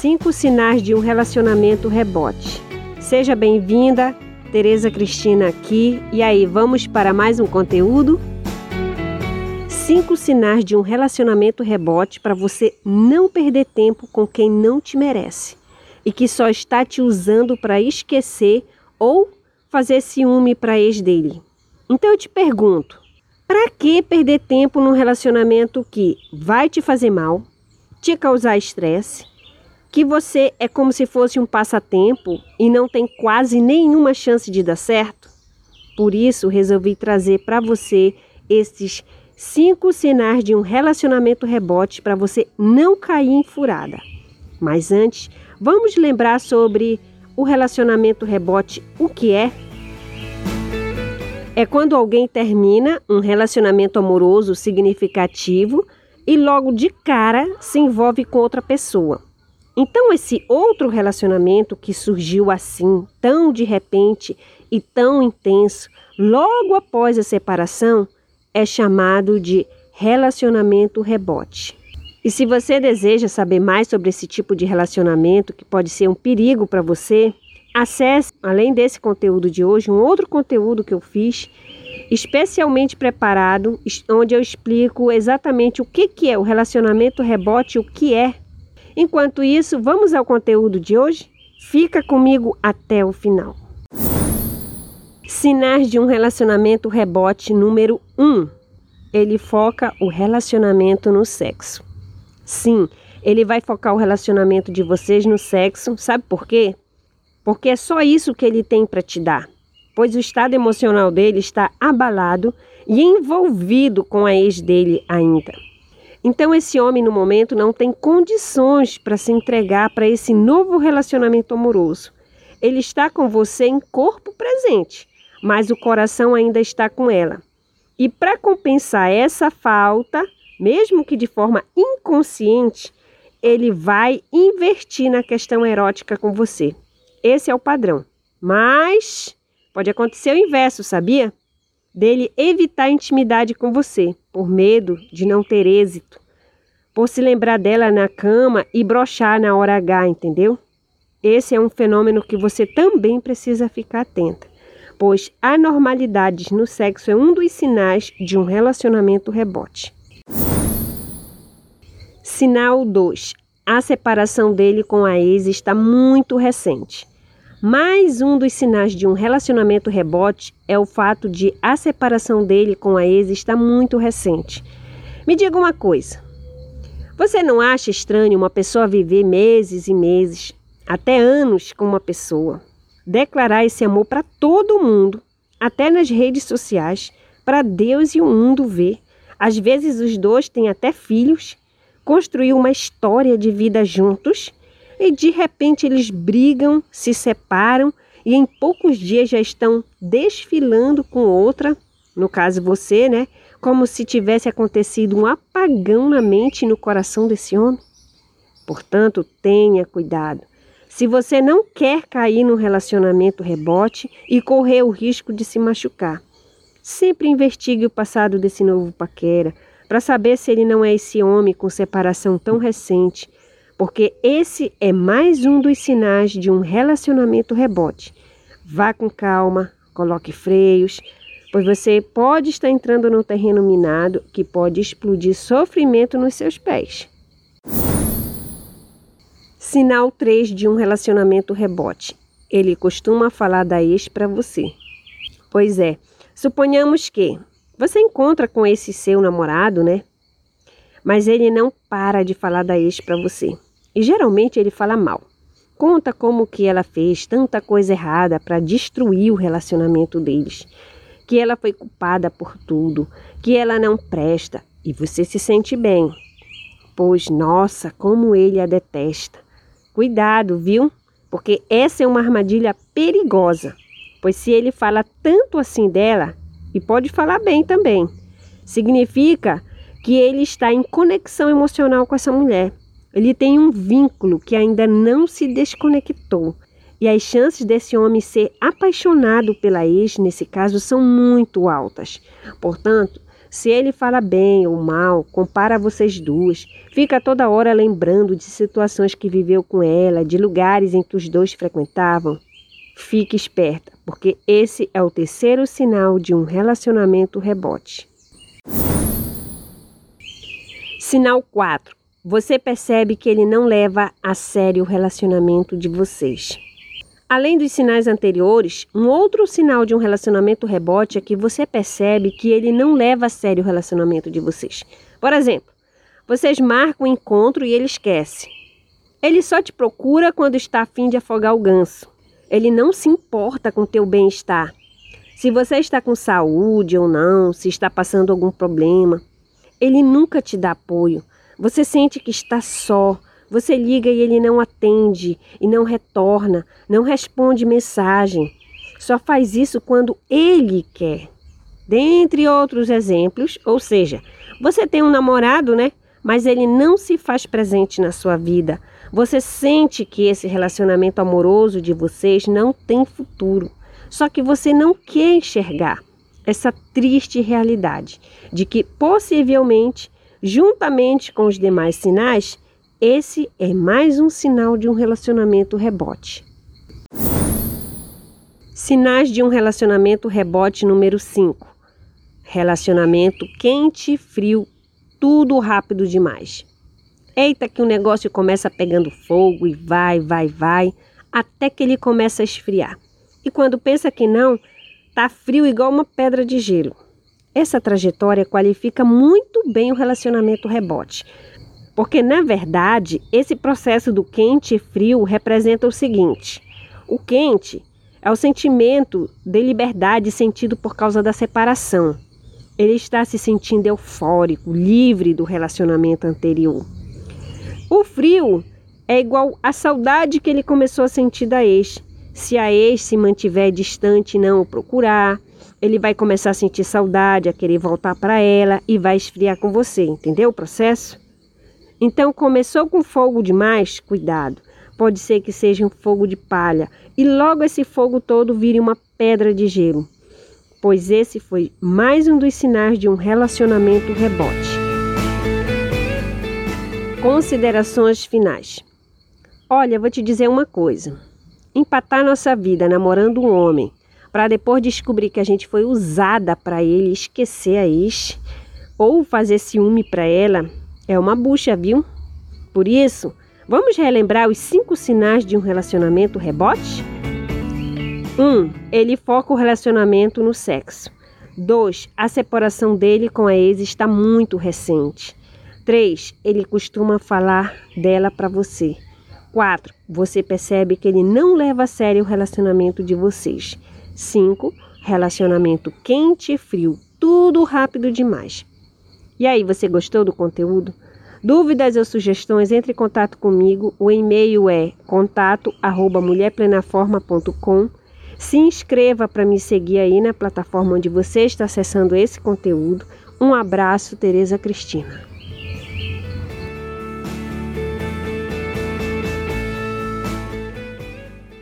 Cinco sinais de um relacionamento rebote. Seja bem-vinda, Tereza Cristina aqui. E aí, vamos para mais um conteúdo? Cinco sinais de um relacionamento rebote para você não perder tempo com quem não te merece e que só está te usando para esquecer ou fazer ciúme para ex dele. Então eu te pergunto, para que perder tempo num relacionamento que vai te fazer mal, te causar estresse, que você é como se fosse um passatempo e não tem quase nenhuma chance de dar certo? Por isso, resolvi trazer para você esses cinco sinais de um relacionamento rebote para você não cair em furada. Mas antes, vamos lembrar sobre o relacionamento rebote, o que é? É quando alguém termina um relacionamento amoroso significativo e logo de cara se envolve com outra pessoa. Então, esse outro relacionamento que surgiu assim, tão de repente e tão intenso, logo após a separação, é chamado de relacionamento rebote. E se você deseja saber mais sobre esse tipo de relacionamento que pode ser um perigo para você, Acesse, além desse conteúdo de hoje, um outro conteúdo que eu fiz, especialmente preparado, onde eu explico exatamente o que, que é o relacionamento rebote, o que é. Enquanto isso, vamos ao conteúdo de hoje? Fica comigo até o final. Sinais de um relacionamento rebote número 1. Um, ele foca o relacionamento no sexo. Sim, ele vai focar o relacionamento de vocês no sexo. Sabe por quê? porque é só isso que ele tem para te dar, pois o estado emocional dele está abalado e envolvido com a ex dele ainda. Então, esse homem no momento não tem condições para se entregar para esse novo relacionamento amoroso. Ele está com você em corpo presente, mas o coração ainda está com ela. E para compensar essa falta, mesmo que de forma inconsciente, ele vai investir na questão erótica com você. Esse é o padrão. Mas pode acontecer o inverso, sabia? Dele evitar intimidade com você, por medo de não ter êxito, por se lembrar dela na cama e brochar na hora H, entendeu? Esse é um fenômeno que você também precisa ficar atenta, pois anormalidades no sexo é um dos sinais de um relacionamento rebote. Sinal 2. A separação dele com a ex está muito recente. Mais um dos sinais de um relacionamento rebote é o fato de a separação dele com a ex estar muito recente. Me diga uma coisa: você não acha estranho uma pessoa viver meses e meses, até anos com uma pessoa, declarar esse amor para todo mundo, até nas redes sociais, para Deus e o mundo ver? Às vezes os dois têm até filhos, construir uma história de vida juntos e de repente eles brigam, se separam e em poucos dias já estão desfilando com outra, no caso você, né? Como se tivesse acontecido um apagão na mente e no coração desse homem. Portanto, tenha cuidado. Se você não quer cair num relacionamento rebote e correr o risco de se machucar, sempre investigue o passado desse novo paquera para saber se ele não é esse homem com separação tão recente porque esse é mais um dos sinais de um relacionamento rebote. Vá com calma, coloque freios, pois você pode estar entrando no terreno minado que pode explodir sofrimento nos seus pés. Sinal 3 de um relacionamento rebote. Ele costuma falar da ex para você. Pois é, suponhamos que você encontra com esse seu namorado, né? Mas ele não para de falar da ex para você. E geralmente ele fala mal. Conta como que ela fez tanta coisa errada para destruir o relacionamento deles, que ela foi culpada por tudo, que ela não presta e você se sente bem. Pois nossa, como ele a detesta. Cuidado, viu? Porque essa é uma armadilha perigosa. Pois se ele fala tanto assim dela, e pode falar bem também, significa que ele está em conexão emocional com essa mulher ele tem um vínculo que ainda não se desconectou. E as chances desse homem ser apaixonado pela ex, nesse caso, são muito altas. Portanto, Se ele fala bem ou mal, compara vocês duas. Fica toda hora lembrando de situações que viveu com ela, de lugares em que os dois frequentavam. Fique esperta, porque esse é o terceiro sinal de um relacionamento rebote. Sinal 4. Você percebe que ele não leva a sério o relacionamento de vocês. Além dos sinais anteriores, um outro sinal de um relacionamento rebote é que você percebe que ele não leva a sério o relacionamento de vocês. Por exemplo, vocês marcam um encontro e ele esquece. Ele só te procura quando está a fim de afogar o ganso. Ele não se importa com teu bem-estar. Se você está com saúde ou não, se está passando algum problema, ele nunca te dá apoio. Você sente que está só, você liga e ele não atende e não retorna, não responde mensagem. Só faz isso quando ele quer. Dentre outros exemplos, ou seja, você tem um namorado, né? Mas ele não se faz presente na sua vida. Você sente que esse relacionamento amoroso de vocês não tem futuro. Só que você não quer enxergar essa triste realidade de que possivelmente, juntamente com os demais sinais, esse é mais um sinal de um relacionamento rebote. Sinais de um relacionamento rebote número 5. Relacionamento quente, frio, tudo rápido demais. Eita que o negócio começa pegando fogo e vai, vai, vai, até que ele começa a esfriar. E quando pensa que não, tá frio igual uma pedra de gelo. Essa trajetória qualifica muito bem o relacionamento rebote, porque, na verdade, esse processo do quente e frio representa o seguinte: o quente é o sentimento de liberdade sentido por causa da separação. Ele está se sentindo eufórico, livre do relacionamento anterior. O frio é igual à saudade que ele começou a sentir da ex. Se a ex se mantiver distante e não o procurar, ele vai começar a sentir saudade, a querer voltar para ela e vai esfriar com você, entendeu o processo? Então, começou com fogo demais? Cuidado. Pode ser que seja um fogo de palha e logo esse fogo todo vire uma pedra de gelo. Pois esse foi mais um dos sinais de um relacionamento rebote. Considerações finais. Olha, vou te dizer uma coisa. Empatar nossa vida namorando um homem para depois descobrir que a gente foi usada para ele esquecer a ex ou fazer ciúme para ela é uma bucha, viu? Por isso, vamos relembrar os cinco sinais de um relacionamento rebote? 1. Um, ele foca o relacionamento no sexo. 2. A separação dele com a ex está muito recente. 3. Ele costuma falar dela para você. 4. Você percebe que ele não leva a sério o relacionamento de vocês. 5. Relacionamento quente e frio, tudo rápido demais. E aí, você gostou do conteúdo? Dúvidas ou sugestões, entre em contato comigo. O e-mail é contato@mulherplenaforma.com. Se inscreva para me seguir aí na plataforma onde você está acessando esse conteúdo. Um abraço, Tereza Cristina.